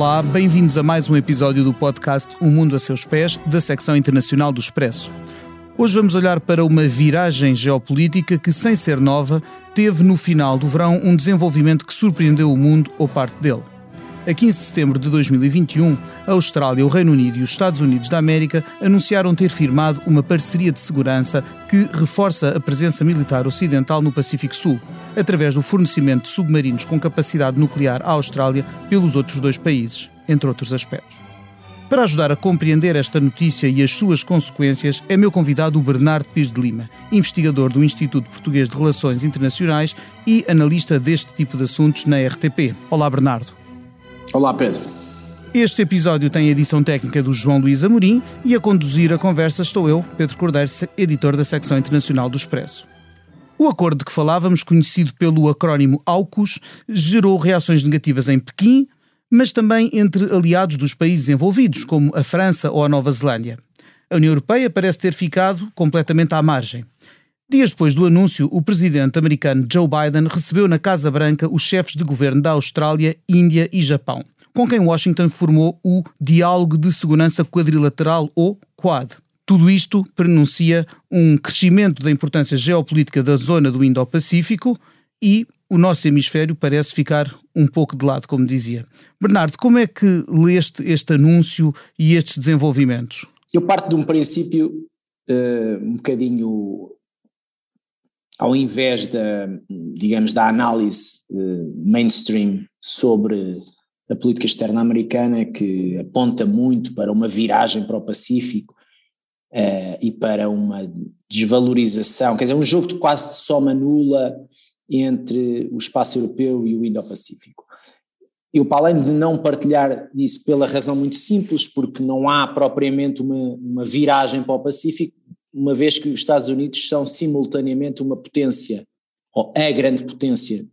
Olá, bem-vindos a mais um episódio do podcast O Mundo a Seus Pés, da secção internacional do Expresso. Hoje vamos olhar para uma viragem geopolítica que, sem ser nova, teve no final do verão um desenvolvimento que surpreendeu o mundo ou parte dele. A 15 de setembro de 2021, a Austrália, o Reino Unido e os Estados Unidos da América anunciaram ter firmado uma parceria de segurança que reforça a presença militar ocidental no Pacífico Sul, através do fornecimento de submarinos com capacidade nuclear à Austrália pelos outros dois países, entre outros aspectos. Para ajudar a compreender esta notícia e as suas consequências, é meu convidado o Bernardo Pires de Lima, investigador do Instituto Português de Relações Internacionais e analista deste tipo de assuntos na RTP. Olá, Bernardo. Olá, Pedro. Este episódio tem a edição técnica do João Luís Amorim e a conduzir a conversa estou eu, Pedro Cordeiro, editor da secção internacional do Expresso. O acordo de que falávamos, conhecido pelo acrónimo AUKUS, gerou reações negativas em Pequim, mas também entre aliados dos países envolvidos, como a França ou a Nova Zelândia. A União Europeia parece ter ficado completamente à margem. Dias depois do anúncio, o presidente americano Joe Biden recebeu na Casa Branca os chefes de governo da Austrália, Índia e Japão, com quem Washington formou o Diálogo de Segurança Quadrilateral, ou Quad. Tudo isto pronuncia um crescimento da importância geopolítica da zona do Indo-Pacífico e o nosso hemisfério parece ficar um pouco de lado, como dizia. Bernardo, como é que leste este anúncio e estes desenvolvimentos? Eu parto de um princípio uh, um bocadinho ao invés da, digamos, da análise uh, mainstream sobre a política externa americana, que aponta muito para uma viragem para o Pacífico uh, e para uma desvalorização, quer dizer, um jogo de quase de soma nula entre o espaço europeu e o Indo-Pacífico. Eu, para além de não partilhar disso pela razão muito simples, porque não há propriamente uma, uma viragem para o Pacífico, uma vez que os Estados Unidos são simultaneamente uma potência, ou a grande potência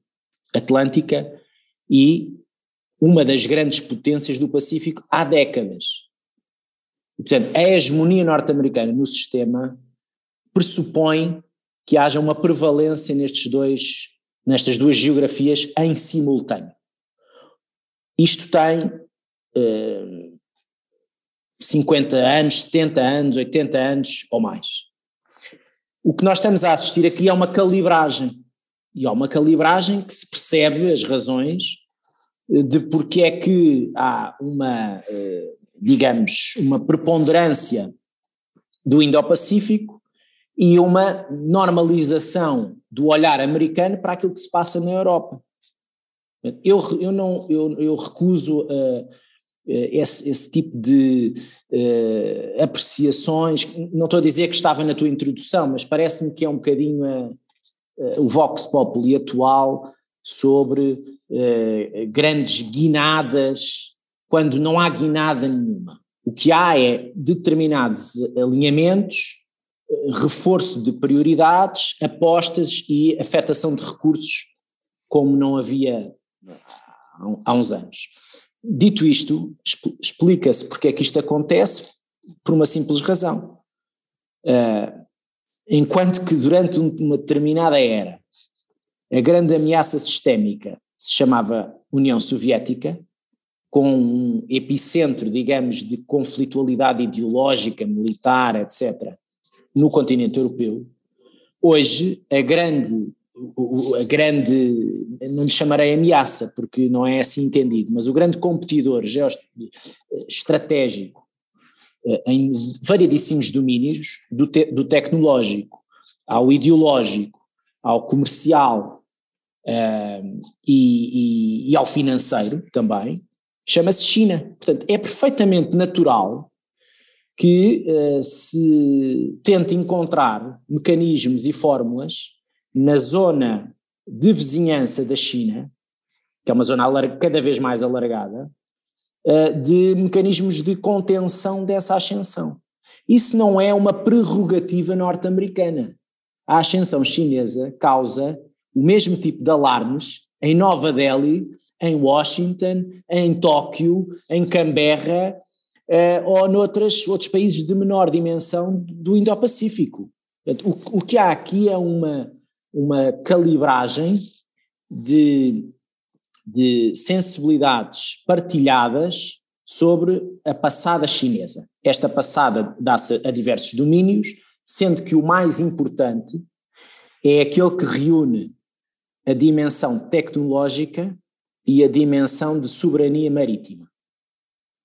atlântica e uma das grandes potências do Pacífico há décadas. Portanto, a hegemonia norte-americana no sistema pressupõe que haja uma prevalência nestes dois, nestas duas geografias em simultâneo. Isto tem eh, 50 anos, 70 anos, 80 anos ou mais. O que nós estamos a assistir aqui é uma calibragem. E é uma calibragem que se percebe as razões eh, de porque é que há uma, eh, digamos, uma preponderância do Indo-Pacífico e uma normalização do olhar americano para aquilo que se passa na Europa. Eu, eu, não, eu, eu recuso uh, esse, esse, tipo de uh, apreciações. Não estou a dizer que estava na tua introdução, mas parece-me que é um bocadinho a, a, o Vox Populi atual sobre uh, grandes guinadas, quando não há guinada nenhuma. O que há é determinados alinhamentos, reforço de prioridades, apostas e afetação de recursos, como não havia há uns anos. Dito isto, explica-se porque é que isto acontece por uma simples razão. Uh, enquanto que durante uma determinada era a grande ameaça sistémica se chamava União Soviética, com um epicentro, digamos, de conflitualidade ideológica, militar, etc., no continente europeu, hoje a grande o, a grande, não lhe chamarei ameaça, porque não é assim entendido, mas o grande competidor estratégico eh, em variedíssimos domínios, do, te, do tecnológico ao ideológico, ao comercial uh, e, e, e ao financeiro também, chama-se China. Portanto, é perfeitamente natural que uh, se tente encontrar mecanismos e fórmulas na zona de vizinhança da China, que é uma zona cada vez mais alargada, eh, de mecanismos de contenção dessa ascensão. Isso não é uma prerrogativa norte-americana. A ascensão chinesa causa o mesmo tipo de alarmes em Nova Delhi, em Washington, em Tóquio, em Canberra eh, ou noutros outros países de menor dimensão do Indo-Pacífico. O, o que há aqui é uma uma calibragem de de sensibilidades partilhadas sobre a passada chinesa. Esta passada dá-se a diversos domínios, sendo que o mais importante é aquele que reúne a dimensão tecnológica e a dimensão de soberania marítima.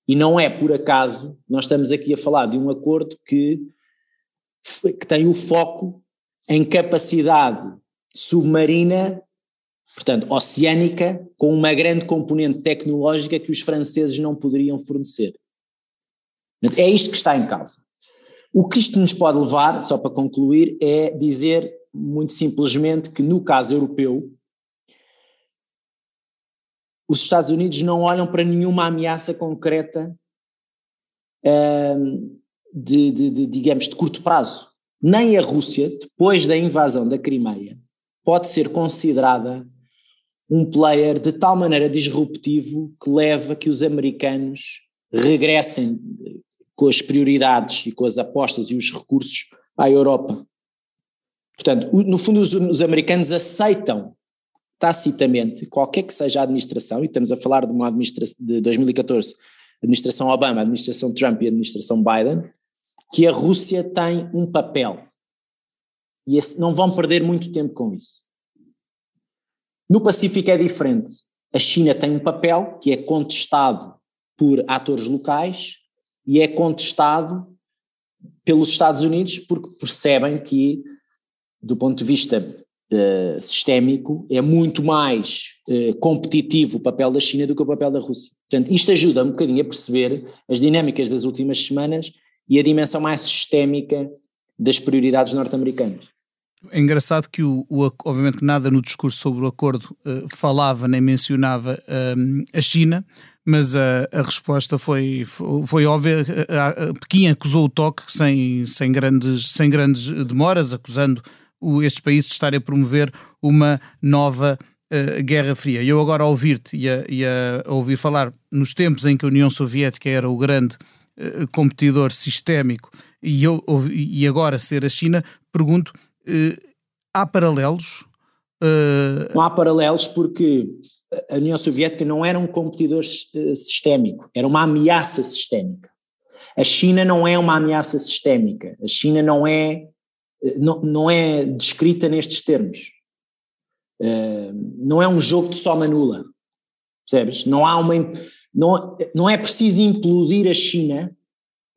E não é por acaso, nós estamos aqui a falar de um acordo que, que tem o foco em capacidade submarina, portanto, oceânica, com uma grande componente tecnológica que os franceses não poderiam fornecer. É isto que está em causa. O que isto nos pode levar, só para concluir, é dizer muito simplesmente que no caso europeu, os Estados Unidos não olham para nenhuma ameaça concreta hum, de, de, de, digamos, de curto prazo. Nem a Rússia, depois da invasão da Crimeia, pode ser considerada um player de tal maneira disruptivo que leva que os americanos regressem com as prioridades e com as apostas e os recursos à Europa. Portanto, no fundo, os, os americanos aceitam tacitamente qualquer que seja a administração, e estamos a falar de uma administração de 2014, administração Obama, administração Trump e administração Biden, que a Rússia tem um papel. E esse, não vão perder muito tempo com isso. No Pacífico é diferente. A China tem um papel que é contestado por atores locais e é contestado pelos Estados Unidos porque percebem que, do ponto de vista uh, sistémico, é muito mais uh, competitivo o papel da China do que o papel da Rússia. Portanto, isto ajuda um bocadinho a perceber as dinâmicas das últimas semanas e a dimensão mais sistémica das prioridades norte-americanas. É engraçado que, o, o, obviamente, que nada no discurso sobre o acordo uh, falava nem mencionava uh, a China, mas a, a resposta foi, foi, óbvia. A, a Pequim acusou o toque sem, sem, grandes, sem grandes demoras, acusando o, estes países de estarem a promover uma nova uh, Guerra Fria. Eu agora a ouvir-te e, e a, ouvir falar nos tempos em que a União Soviética era o grande competidor sistémico e, eu, e agora ser a China, pergunto Uh, há paralelos? Uh... Não há paralelos porque a União Soviética não era um competidor eh, sistémico, era uma ameaça sistémica. A China não é uma ameaça sistémica. A China não é, não, não é descrita nestes termos. Uh, não é um jogo de soma nula. Percebes? Não há uma. Não, não é preciso implodir a China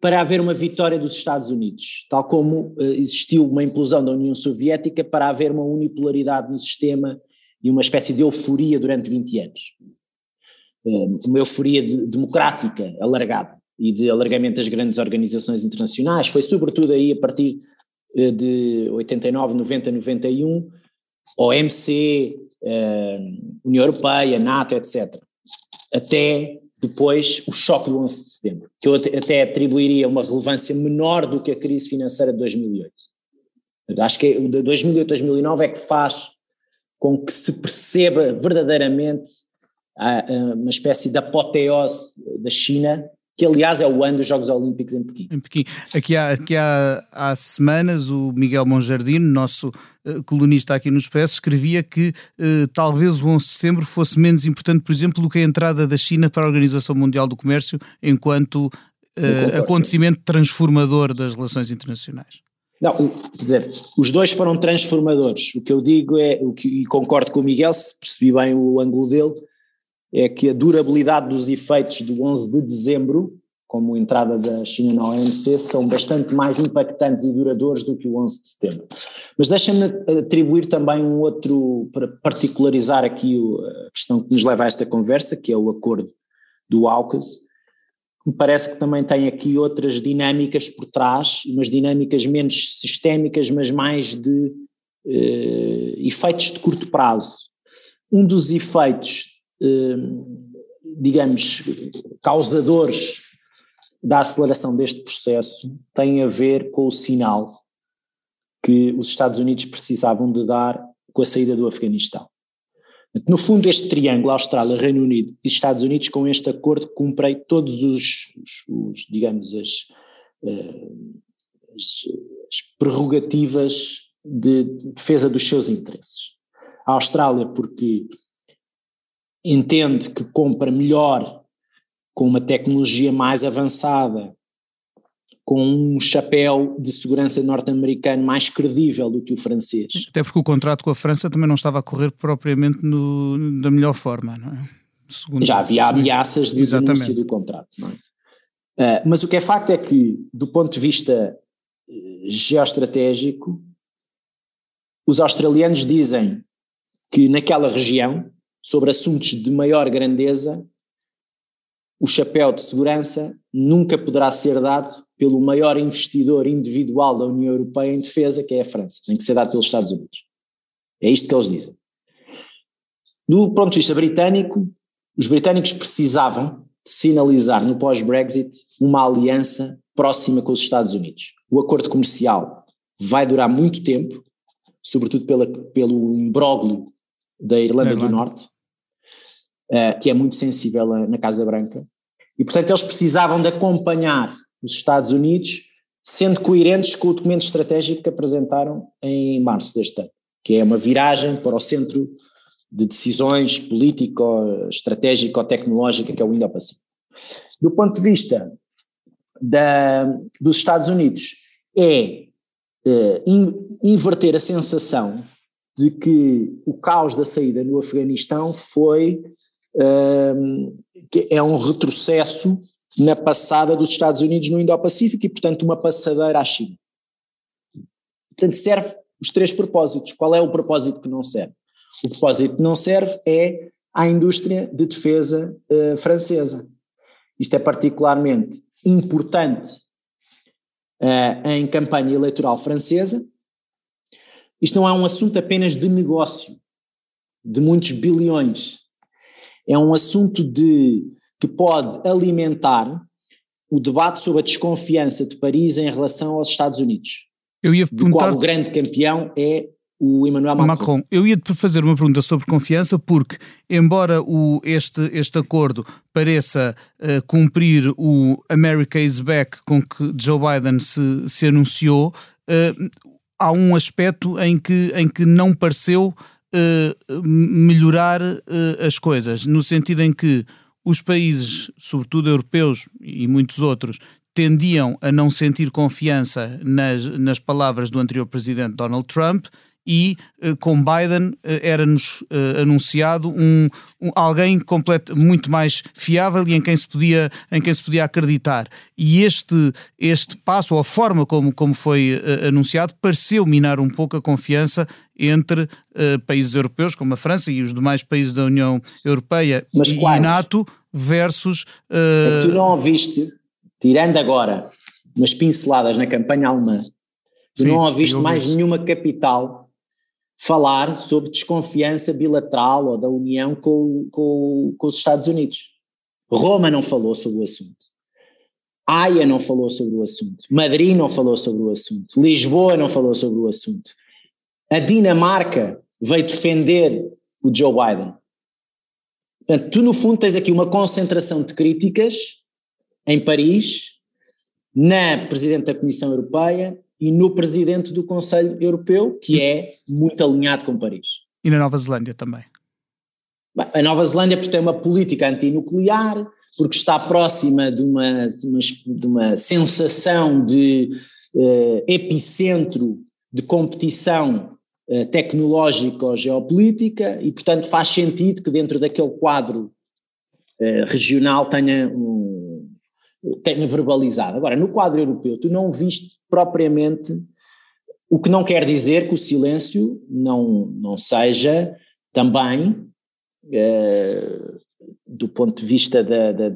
para haver uma vitória dos Estados Unidos, tal como uh, existiu uma implosão da União Soviética para haver uma unipolaridade no sistema e uma espécie de euforia durante 20 anos. Uh, uma euforia de, democrática alargada e de alargamento das grandes organizações internacionais, foi sobretudo aí a partir uh, de 89, 90, 91, OMC, União Europeia, NATO, etc. Até depois, o choque do 11 de setembro, que eu até atribuiria uma relevância menor do que a crise financeira de 2008. Acho que o de 2008 2009 é que faz com que se perceba verdadeiramente uma espécie de apoteose da China que aliás é o ano dos Jogos Olímpicos em Pequim. Em Pequim. Aqui, há, aqui há, há semanas o Miguel Monjardino, nosso uh, colunista aqui no Expresso, escrevia que uh, talvez o 11 de setembro fosse menos importante, por exemplo, do que a entrada da China para a Organização Mundial do Comércio enquanto uh, acontecimento transformador das relações internacionais. Não, quer dizer, os dois foram transformadores. O que eu digo é, o que, e concordo com o Miguel, se percebi bem o ângulo dele, é que a durabilidade dos efeitos do 11 de dezembro, como a entrada da China na OMC, são bastante mais impactantes e duradouros do que o 11 de setembro. Mas deixa-me atribuir também um outro, para particularizar aqui a questão que nos leva a esta conversa, que é o acordo do AUKUS, me parece que também tem aqui outras dinâmicas por trás, umas dinâmicas menos sistémicas, mas mais de eh, efeitos de curto prazo. Um dos efeitos digamos, causadores da aceleração deste processo têm a ver com o sinal que os Estados Unidos precisavam de dar com a saída do Afeganistão. No fundo, este triângulo, Austrália, Reino Unido e Estados Unidos, com este acordo, cumprem todos os, os, os digamos, as, eh, as, as prerrogativas de defesa dos seus interesses. A Austrália, porque entende que compra melhor, com uma tecnologia mais avançada, com um chapéu de segurança norte-americano mais credível do que o francês. Até porque o contrato com a França também não estava a correr propriamente no, da melhor forma, não é? Segundo Já havia ameaças de Exatamente. denúncia do contrato, não é? Uh, mas o que é facto é que, do ponto de vista uh, geoestratégico, os australianos dizem que naquela região, sobre assuntos de maior grandeza, o chapéu de segurança nunca poderá ser dado pelo maior investidor individual da União Europeia em defesa, que é a França, tem que ser dado pelos Estados Unidos. É isto que eles dizem. Do ponto de vista britânico, os britânicos precisavam sinalizar no pós-Brexit uma aliança próxima com os Estados Unidos. O acordo comercial vai durar muito tempo, sobretudo pela, pelo imbróglio da Irlanda é do Norte, uh, que é muito sensível na Casa Branca, e portanto eles precisavam de acompanhar os Estados Unidos, sendo coerentes com o documento estratégico que apresentaram em março deste ano, que é uma viragem para o centro de decisões político-estratégico-tecnológica que é o Indo-Pacífico. Do ponto de vista da, dos Estados Unidos, é, é in, inverter a sensação de que o caos da saída no Afeganistão foi é, é um retrocesso na passada dos Estados Unidos no Indo-Pacífico e, portanto, uma passadeira à China. Portanto, serve os três propósitos. Qual é o propósito que não serve? O propósito que não serve é à indústria de defesa uh, francesa. Isto é particularmente importante uh, em campanha eleitoral francesa. Isto não é um assunto apenas de negócio, de muitos bilhões. É um assunto de que pode alimentar o debate sobre a desconfiança de Paris em relação aos Estados Unidos. Eu ia do qual o grande campeão é o Emmanuel Macron. Macron. Eu ia-te fazer uma pergunta sobre confiança, porque, embora o, este, este acordo pareça uh, cumprir o America is Back com que Joe Biden se, se anunciou, uh, há um aspecto em que, em que não pareceu uh, melhorar as coisas, no sentido em que os países, sobretudo europeus e muitos outros, tendiam a não sentir confiança nas, nas palavras do anterior presidente Donald Trump e uh, com Biden uh, era-nos uh, anunciado um, um, alguém completo, muito mais fiável e em quem se podia, em quem se podia acreditar. E este, este passo, ou a forma como, como foi anunciado, pareceu minar um pouco a confiança entre países europeus, como a França e os demais países da União Europeia Mas e quais? NATO, versus. É tu não ouviste, tirando agora umas pinceladas na campanha alemã, tu Sim, não ouviste mais nenhuma capital falar sobre desconfiança bilateral ou da União com, com, com os Estados Unidos. Roma não falou sobre o assunto. Haia não falou sobre o assunto. Madrid não falou sobre o assunto. Lisboa não falou sobre o assunto. A Dinamarca veio defender o Joe Biden. Portanto, tu, no fundo, tens aqui uma concentração de críticas em Paris, na Presidente da Comissão Europeia e no presidente do Conselho Europeu, que é muito alinhado com Paris. E na Nova Zelândia também. A Nova Zelândia, porque tem uma política antinuclear, porque está próxima de uma, de uma sensação de uh, epicentro de competição uh, tecnológica ou geopolítica, e portanto faz sentido que dentro daquele quadro uh, regional tenha, um, tenha verbalizado. Agora, no quadro europeu, tu não viste propriamente, o que não quer dizer que o silêncio não, não seja também, eh, do ponto de vista da, da,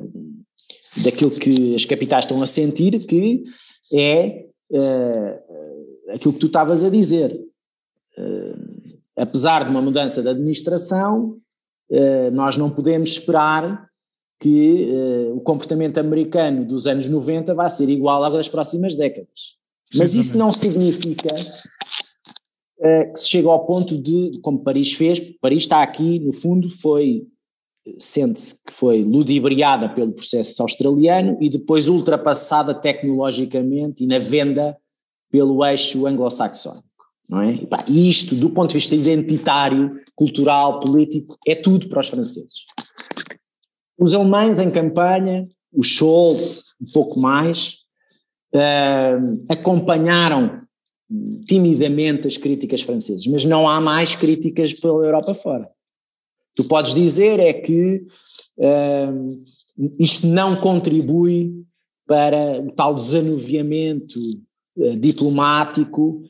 daquilo que as capitais estão a sentir, que é eh, aquilo que tu estavas a dizer. Eh, apesar de uma mudança de administração, nós não podemos esperar que o comportamento americano dos anos 90 vai ser igual ao das próximas décadas. Mas isso não significa uh, que se chega ao ponto de, como Paris fez, Paris está aqui, no fundo, foi, sente-se que foi ludibriada pelo processo australiano e depois ultrapassada tecnologicamente e na venda pelo eixo anglo-saxónico. Não é? E isto, do ponto de vista identitário, cultural, político, é tudo para os franceses. Os alemães em campanha, o Scholz um pouco mais, uh, acompanharam timidamente as críticas francesas, mas não há mais críticas pela Europa fora. Tu podes dizer é que uh, isto não contribui para o tal desanuviamento uh, diplomático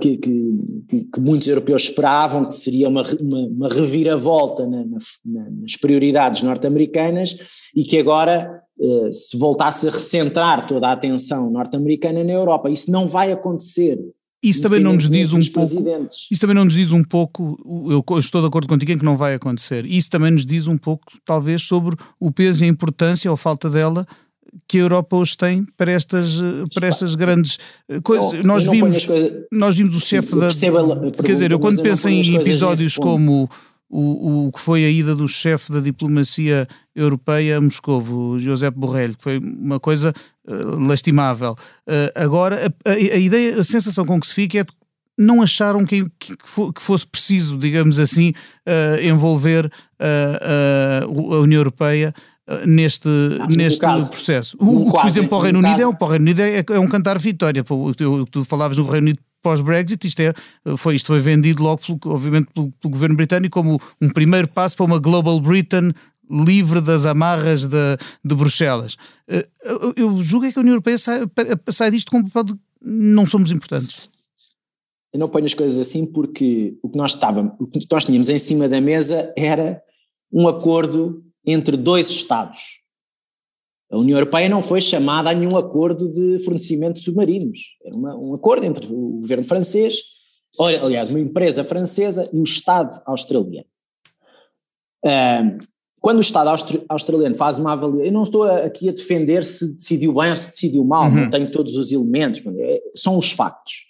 que, que, que, muitos europeus esperavam, que seria uma, uma, uma reviravolta na, na, nas prioridades norte-americanas e que agora uh, se voltasse a recentrar toda a atenção norte-americana na Europa. Isso não vai acontecer. Isso também não nos diz um pouco. Isso também não nos diz um pouco. Eu estou de acordo contigo em que não vai acontecer. Isso também nos diz um pouco, talvez, sobre o peso e a importância ou falta dela que a Europa hoje tem para estas, para estas grandes eh, coisas. nós, vimos, coisas, nós vimos o chefe da. Quer dizer, eu quando penso em episódios como o, o que foi a ida do chefe da diplomacia europeia a Moscovo, José Borrell, que foi uma coisa uh, lastimável. Uh, agora, a, a, a, ideia, a sensação com que se fica é de não acharam que, que, que fosse preciso, digamos assim, uh, envolver a União Europeia neste, neste caso, processo. O, por exemplo, para o Reino Unido, caso... é, para o Reino Unido é, é um cantar vitória. Tu, tu falavas no Reino Unido pós-Brexit, isto, é, foi, isto foi vendido logo, pelo, obviamente, pelo, pelo, governo britânico como um primeiro passo para uma Global Britain livre das amarras de, de Bruxelas. Eh, eu, eu julgo é que a União Europeia sai, sai disto como não somos importantes. Eu não ponho as coisas assim porque o que nós estávamos, o que nós tínhamos em cima da mesa era um acordo entre dois Estados a União Europeia não foi chamada a nenhum acordo de fornecimento de submarinos. Era uma, um acordo entre o governo francês, aliás, uma empresa francesa e o Estado australiano. quando o Estado australiano faz uma avaliação, eu não estou aqui a defender se decidiu bem ou se decidiu mal, uhum. não tenho todos os elementos, é, são os factos.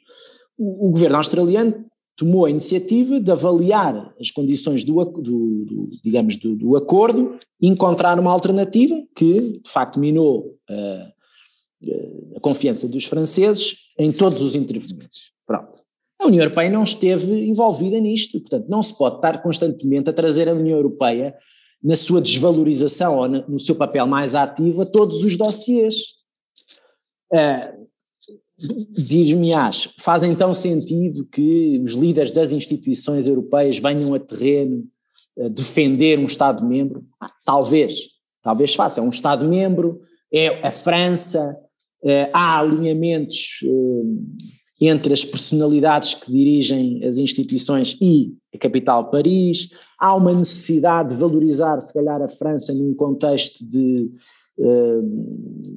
O, o governo australiano tomou a iniciativa de avaliar as condições do, do, do digamos, do, do, acordo e encontrar uma alternativa que, de facto, minou uh, a confiança dos franceses em todos os intervenientes. Pronto. A União Europeia não esteve envolvida nisto, portanto, não se pode estar constantemente a trazer a União Europeia na sua desvalorização ou no seu papel mais ativo a todos os dossiês. Uh, Diz-me-ás, faz então sentido que os líderes das instituições europeias venham a terreno a defender um Estado-membro? Ah, talvez, talvez faça. É um Estado-membro, é a França, é, há alinhamentos é, entre as personalidades que dirigem as instituições e a capital Paris, há uma necessidade de valorizar, se calhar, a França num contexto de, eh,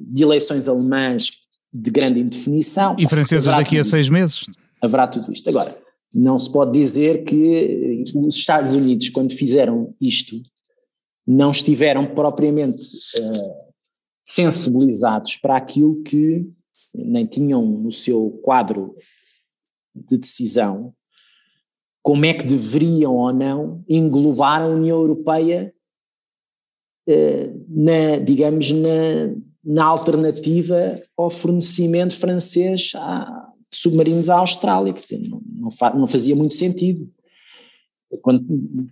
de eleições alemãs de grande indefinição. E francesas daqui a seis meses? Haverá tudo isto. Agora, não se pode dizer que os Estados Unidos, quando fizeram isto, não estiveram propriamente uh, sensibilizados para aquilo que nem tinham no seu quadro de decisão, como é que deveriam ou não englobar a União Europeia uh, na, digamos, na, na alternativa ao fornecimento francês a, de submarinos à Austrália, quer dizer, não, não, fa, não fazia muito sentido. Quando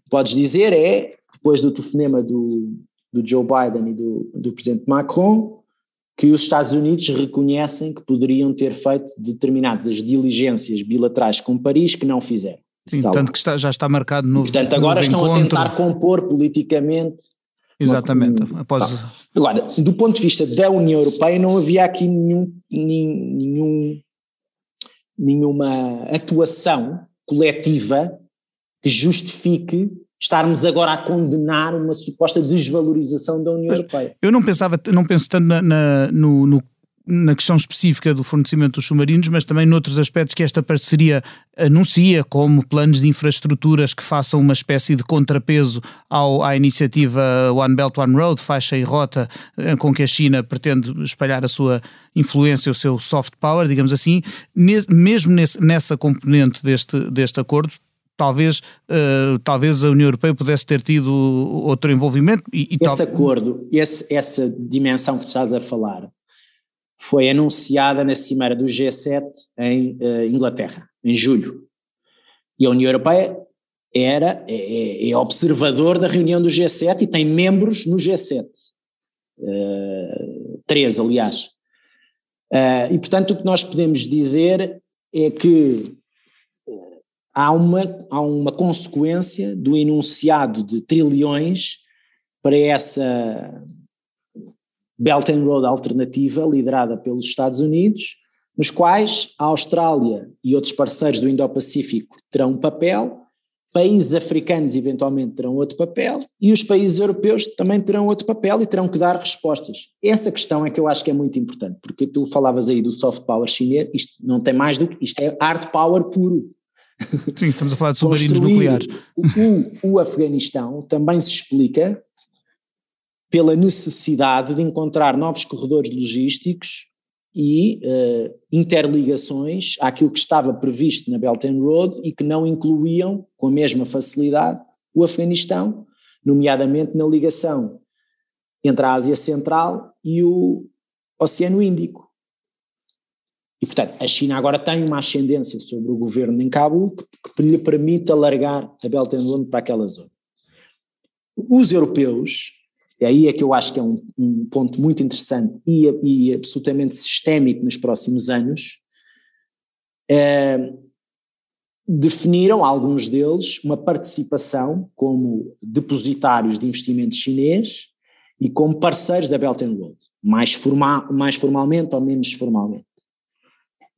podes dizer é, depois do telefonema do, do Joe Biden e do, do presidente Macron, que os Estados Unidos reconhecem que poderiam ter feito determinadas diligências bilaterais com Paris que não fizeram. Sim, tanto que está, já está marcado no. Portanto, agora estão encontro. a tentar compor politicamente. Exatamente. Uma, após, tá. Agora, do ponto de vista da União Europeia, não havia aqui nenhum, nenhum, nenhuma atuação coletiva que justifique estarmos agora a condenar uma suposta desvalorização da União Europeia. Eu não pensava, não penso tanto na, na, no, no na questão específica do fornecimento dos submarinos, mas também noutros aspectos que esta parceria anuncia, como planos de infraestruturas que façam uma espécie de contrapeso ao, à iniciativa One Belt One Road, faixa e rota, eh, com que a China pretende espalhar a sua influência, o seu soft power, digamos assim, mesmo nesse, nessa componente deste, deste acordo, talvez, uh, talvez a União Europeia pudesse ter tido outro envolvimento. E, e esse tal... acordo, esse, essa dimensão que estás a falar, foi anunciada na cimeira do G7 em uh, Inglaterra, em julho. E a União Europeia era, é, é, é, observador da reunião do G7 e tem membros no G7. Uh, três, aliás. Uh, e, portanto, o que nós podemos dizer é que há uma, há uma consequência do enunciado de trilhões para essa Belt and Road alternativa liderada pelos Estados Unidos, nos quais a Austrália e outros parceiros do Indo-Pacífico terão um papel, países africanos eventualmente terão outro papel e os países europeus também terão outro papel e terão que dar respostas. Essa questão é que eu acho que é muito importante, porque tu falavas aí do soft power chinês, isto não tem mais do que, isto é hard power puro. Sim, estamos a falar de submarinos nucleares. O, o Afeganistão também se explica pela necessidade de encontrar novos corredores logísticos e uh, interligações àquilo que estava previsto na Belt and Road e que não incluíam com a mesma facilidade o Afeganistão, nomeadamente na ligação entre a Ásia Central e o Oceano Índico. E, portanto, a China agora tem uma ascendência sobre o governo em Cabul que, que lhe permite alargar a Belt and Road para aquela zona. Os europeus, e aí é que eu acho que é um, um ponto muito interessante e, e, absolutamente sistémico nos próximos anos, é, definiram, alguns deles, uma participação como depositários de investimento chinês e como parceiros da Belt and Road, mais, formal, mais formalmente ou menos formalmente.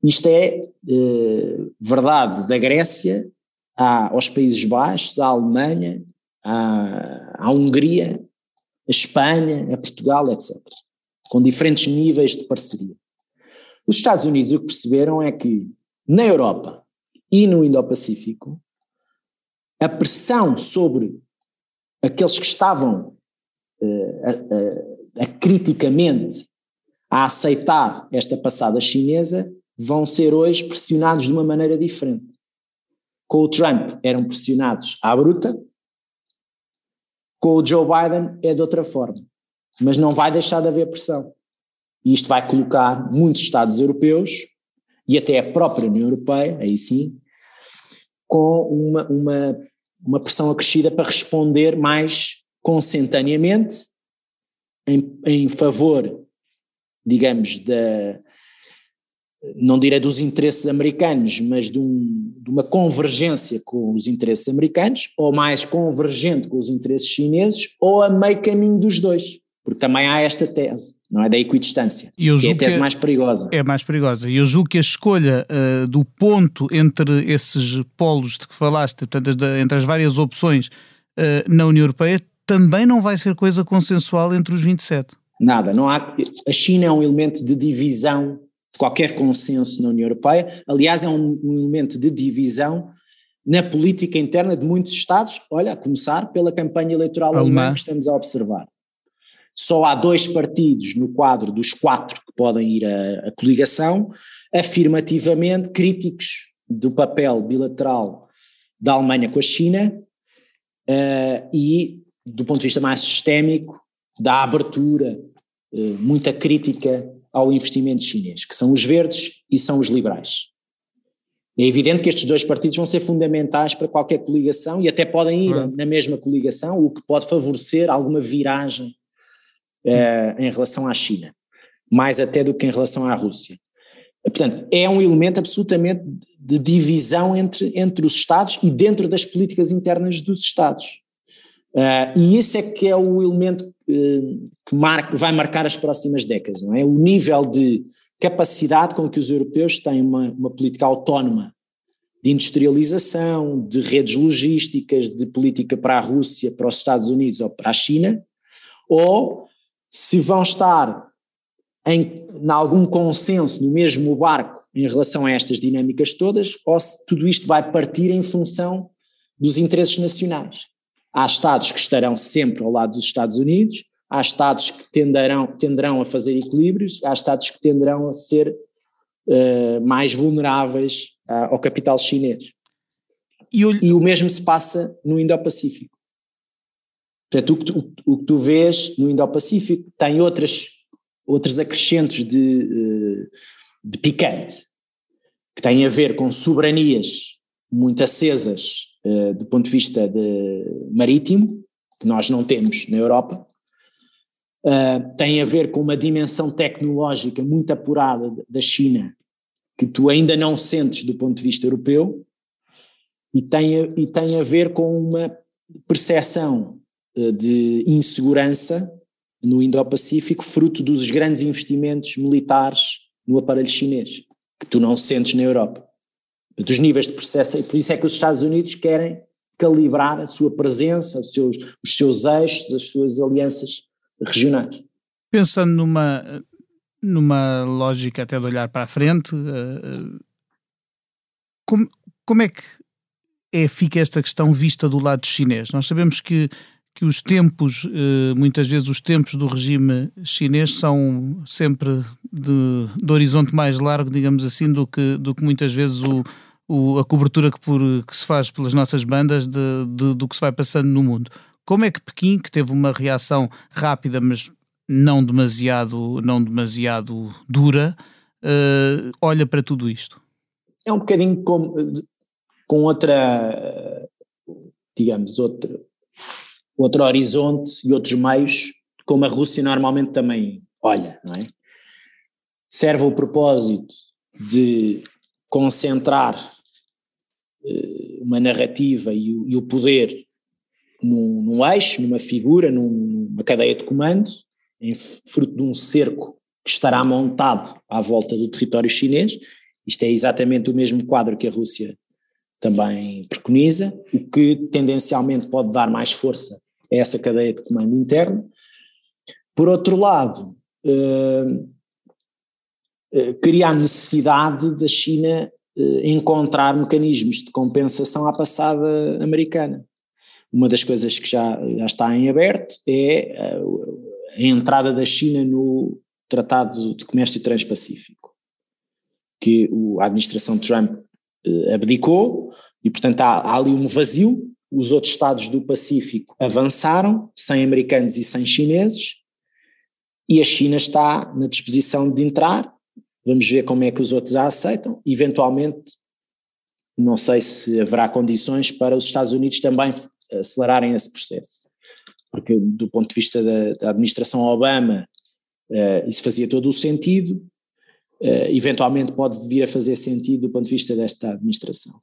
Isto é eh, verdade da Grécia à, aos Países Baixos, à Alemanha, à, à Hungria, à Espanha, a Portugal, etc. Com diferentes níveis de parceria. Os Estados Unidos o que perceberam é que na Europa e no Indo-Pacífico a pressão sobre aqueles que estavam uh, a, a, a, criticamente a aceitar esta passada chinesa vão ser hoje pressionados de uma maneira diferente. Com o Trump eram pressionados à bruta, com o Joe Biden é de outra forma, mas não vai deixar de haver pressão. E isto vai colocar muitos Estados europeus e até a própria União Europeia, aí sim, com uma, uma, uma pressão acrescida para responder mais consentaneamente em, em favor, digamos, da, não direi dos interesses americanos, mas de, um, de, uma convergência com os interesses americanos, ou mais convergente com os interesses chineses, ou a meio caminho dos dois. Porque também há esta tese, não é? Da equidistância, que é a tese mais perigosa. É mais perigosa. E eu julgo que a escolha uh, do ponto entre esses polos de que falaste, portanto, entre as várias opções uh, na União Europeia, também não vai ser coisa consensual entre os 27. Nada, não há. A China é um elemento de divisão qualquer consenso na União Europeia. Aliás, é um, elemento de divisão na política interna de muitos Estados, olha, a começar pela campanha eleitoral alemã que estamos a observar. Só há dois partidos no quadro dos quatro que podem ir à, à coligação, afirmativamente críticos do papel bilateral da Alemanha com a China uh, e, do ponto de vista mais sistémico, da abertura, uh, muita crítica ao investimento chinês, que são os verdes e são os liberais. É evidente que estes dois partidos vão ser fundamentais para qualquer coligação e até podem ir na mesma coligação, o que pode favorecer alguma viragem uh, em relação à China, mais até do que em relação à Rússia. Portanto, é um elemento absolutamente de divisão entre, entre os Estados e dentro das políticas internas dos Estados. Uh, e isso é que é o elemento uh, que marca, vai marcar as próximas décadas, não é? O nível de capacidade com que os europeus têm uma, uma política autónoma de industrialização, de redes logísticas, de política para a Rússia, para os Estados Unidos ou para a China, ou se vão estar em, em algum consenso no mesmo barco em relação a estas dinâmicas todas, ou se tudo isto vai partir em função dos interesses nacionais. Há Estados que estarão sempre ao lado dos Estados Unidos, há Estados que tenderão, tenderão a fazer equilíbrios, há Estados que tenderão a ser uh, mais vulneráveis uh, ao capital chinês. E, o... e o mesmo se passa no Indo-Pacífico. Portanto, o que, tu, o que tu vês no Indo-Pacífico tem outras, outros acrescentos de, uh, de picante, que têm a ver com soberanias muito acesas uh, do ponto de vista de marítimo, que nós não temos na Europa, uh, tem a ver com uma dimensão tecnológica muito apurada da China, que tu ainda não sentes do ponto de vista europeu, e tem, a, e tem a ver com uma percepção uh, de insegurança no Indo-Pacífico, fruto dos grandes investimentos militares no aparelho chinês, que tu não sentes na Europa. Dos níveis de processo, e por isso é que os Estados Unidos querem calibrar a sua presença, os seus, os seus eixos, as suas alianças regionais. Pensando numa, numa lógica até de olhar para a frente, uh, como, como é que é, fica esta questão vista do lado chinês? Nós sabemos que que os tempos, uh, muitas vezes os tempos do regime chinês são sempre de, de, horizonte mais largo, digamos assim, do que, do que muitas vezes o, o, a cobertura que, por, que se faz pelas nossas bandas de, de, do que se vai passando no mundo. Como é que Pequim, que teve uma reação rápida, mas não demasiado, não demasiado dura, uh, olha para tudo isto? É um bocadinho com, com outra, digamos, outra, outro horizonte e outros meios, como a Rússia normalmente também olha, não é? Serve o propósito de concentrar uh, uma narrativa e o, e o poder num, num, eixo, numa figura, num, numa cadeia de comando, em fruto de um cerco que estará montado à volta do território chinês. Isto é exatamente o mesmo quadro que a Rússia também preconiza, o que tendencialmente pode dar mais força a essa cadeia de comando interno. Por outro lado, eh, eh, cria a necessidade da China eh, encontrar mecanismos de compensação à passada americana. Uma das coisas que já, já está em aberto é a, a entrada da China no Tratado de Comércio Transpacífico, que a administração Trump abdicou, e portanto há, há ali um vazio, os outros estados do Pacífico avançaram, sem americanos e sem chineses, e a China está na disposição de entrar, vamos ver como é que os outros a aceitam, eventualmente não sei se haverá condições para os Estados Unidos também acelerarem esse processo, porque do ponto de vista da, da administração Obama uh, isso fazia todo o sentido, uh, eventualmente pode vir a fazer sentido do ponto de vista desta administração.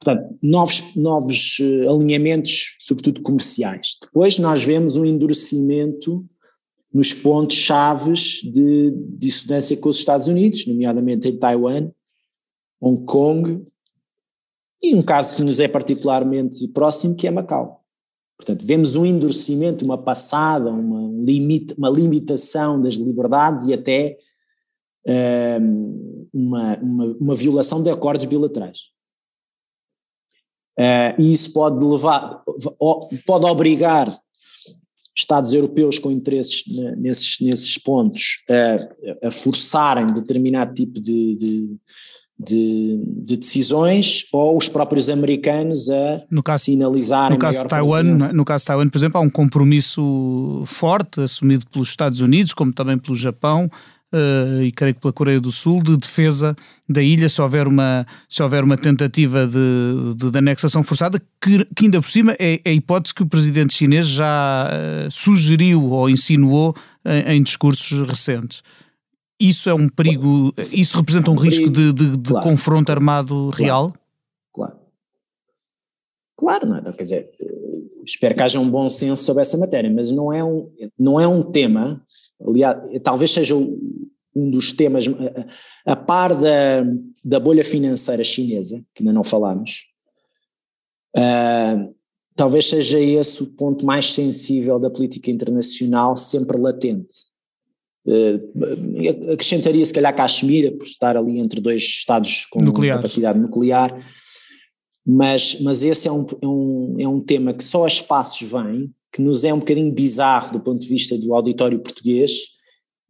Portanto, novos, novos eh, alinhamentos, sobretudo comerciais. Depois nós vemos um endurecimento nos pontos chaves de dissonância com os Estados Unidos, nomeadamente em Taiwan, Hong Kong e um caso que nos é particularmente próximo, que é Macau. Portanto, vemos um endurecimento, uma passada, uma, limita, uma limitação das liberdades e até um, uma, uma, uma violação de acordos bilaterais. Uh, e isso pode levar, pode obrigar Estados europeus com interesses nesses, nesses pontos a, a forçarem determinado tipo de, de, de, de, decisões ou os próprios americanos a no caso, sinalizarem no caso Taiwan No caso de Taiwan, por exemplo, há um compromisso forte assumido pelos Estados Unidos, como também pelo Japão, uh, e creio que pela Coreia do Sul, de defesa da ilha se houver uma, se houver uma tentativa de, de, de anexação forçada, que, que, ainda por cima é, é, a hipótese que o presidente chinês já uh, sugeriu ou insinuou em, em, discursos recentes. Isso é um perigo, isso representa um, um risco de, de, de claro. confronto armado real? Claro. Claro, não é? Quer dizer, espero que haja um bom senso sobre essa matéria, mas não é um, não é um tema aliás, talvez seja um dos temas, a, a par da, da bolha financeira chinesa, que ainda não falámos, uh, talvez seja esse o ponto mais sensível da política internacional, sempre latente. Uh, acrescentaria se calhar Caxemira, por estar ali entre dois estados com nuclear. capacidade nuclear, mas, mas esse é um, é, um, é um tema que só a espaços vem, que nos é um bocadinho bizarro do ponto de vista do auditório português,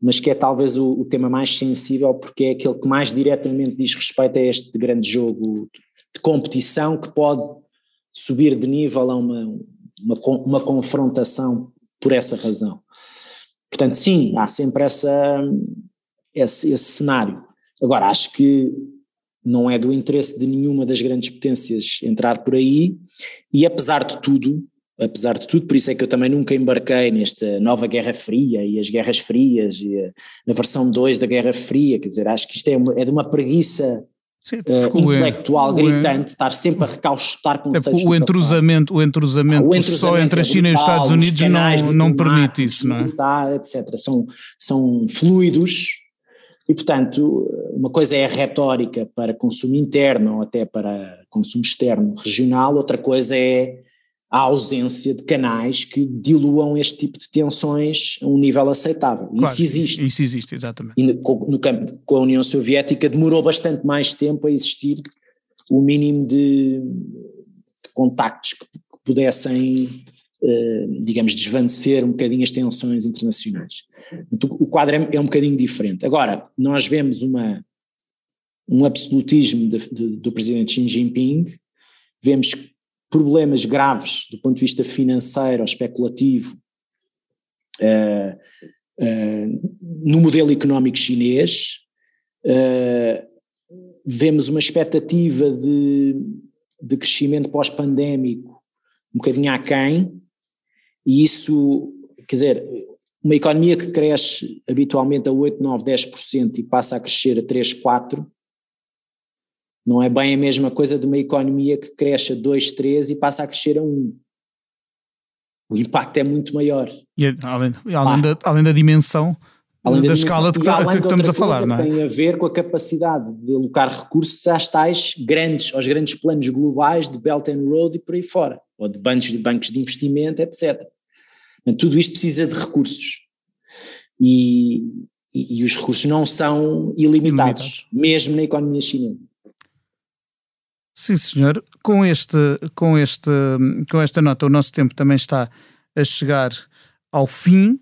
mas que é talvez o, o, tema mais sensível porque é aquele que mais diretamente diz respeito a este grande jogo de competição que pode subir de nível a uma, uma, uma confrontação por essa razão. Portanto, sim, há sempre essa, esse, esse cenário. Agora, acho que não é do interesse de nenhuma das grandes potências entrar por aí, e apesar de tudo, apesar de tudo, por isso é que eu também nunca embarquei nesta nova Guerra Fria e as Guerras Frias e a, a versão 2 da Guerra Fria, quer dizer, acho que isto é, uma, é de uma preguiça Sim, uh, intelectual gritante, estar sempre a recaustar conceitos. É o entrosamento, o entrosamento, ah, o entrosamento só entre a China é brutal, e os Estados Unidos não, não permite isso, não é? Etc. São, são fluidos e, portanto, uma coisa é a retórica para consumo interno ou até para consumo externo regional, outra coisa é a ausência de canais que diluam este tipo de tensões a um nível aceitável. Claro, isso existe. Isso existe, exatamente. E no, campo com a União Soviética demorou bastante mais tempo a existir o mínimo de, de contactos que, que pudessem, eh, digamos, desvanecer um bocadinho as tensões internacionais. o quadro é, é, um bocadinho diferente. Agora, nós vemos uma, um absolutismo de, de, do presidente Xi Jinping, vemos problemas graves do ponto de vista financeiro ou especulativo uh, uh, no modelo económico chinês. Uh, vemos uma expectativa de, de crescimento pós-pandémico um bocadinho aquém, e isso, quer dizer, uma economia que cresce habitualmente a 8, 9, 10% e passa a crescer a 3, 4, não é bem a mesma coisa de uma economia que cresce a 2, 3 e passa a crescer a 1. O impacto é muito maior. E além, além, da, além da dimensão além da, da escala de que, que, que estamos a falar, não é? Tem a ver com a capacidade de alocar recursos às tais grandes, aos grandes planos globais de Belt and Road e por aí fora, ou de bancos de, bancos de investimento, etc. tudo isto precisa de recursos. E, e, e os recursos não são ilimitados, ilimitados, mesmo na economia chinesa. Sim, senhor. Com, este, com, este, com esta nota, o nosso tempo também está a chegar ao fim.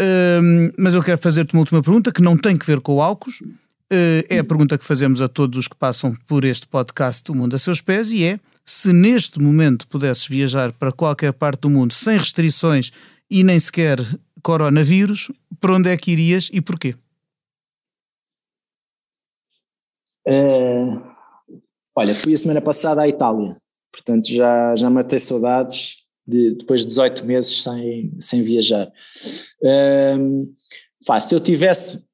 Uh, mas eu quero fazer-te uma última pergunta que não tem que ver com o. Uh, é a pergunta que fazemos a todos os que passam por este podcast O Mundo a Seus Pés e é se neste momento pudesses viajar para qualquer parte do mundo sem restrições e nem sequer coronavírus, para onde é que irias e porquê? Uh, Olha, fui a semana passada à Itália, portanto já, já matei saudades de, depois de 18 meses sem, sem viajar. Um, fá, se eu tivesse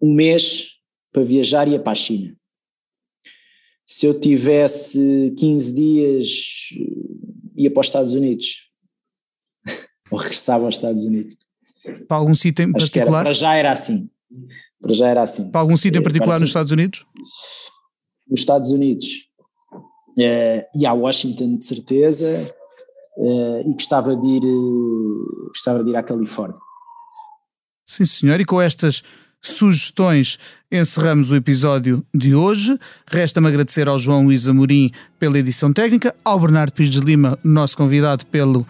um mês para viajar, ia para a China. Se eu tivesse 15 dias, ia para os Estados Unidos. Ou regressava aos Estados Unidos. Para algum sítio em particular? Era, para já era assim. Para já era assim. Para algum sítio em particular nos Estados Unidos? Nos Estados Unidos uh, e a Washington de certeza uh, e gostava de ir uh, gostava de ir à Califórnia. Sim senhor, e com estas sugestões encerramos o episódio de hoje. Resta-me agradecer ao João Luís Amorim pela edição técnica, ao Bernardo Pires de Lima, nosso convidado, pelo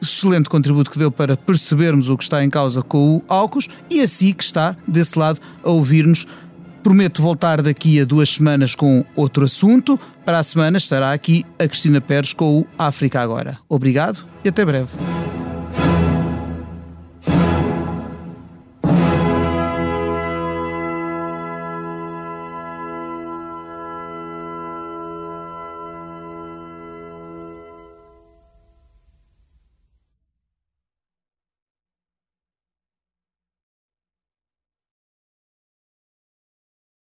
excelente contributo que deu para percebermos o que está em causa com o Alcos e a si que está desse lado a ouvir-nos Prometo voltar daqui a duas semanas com outro assunto. Para a semana estará aqui a Cristina Pérez com o África Agora. Obrigado e até breve.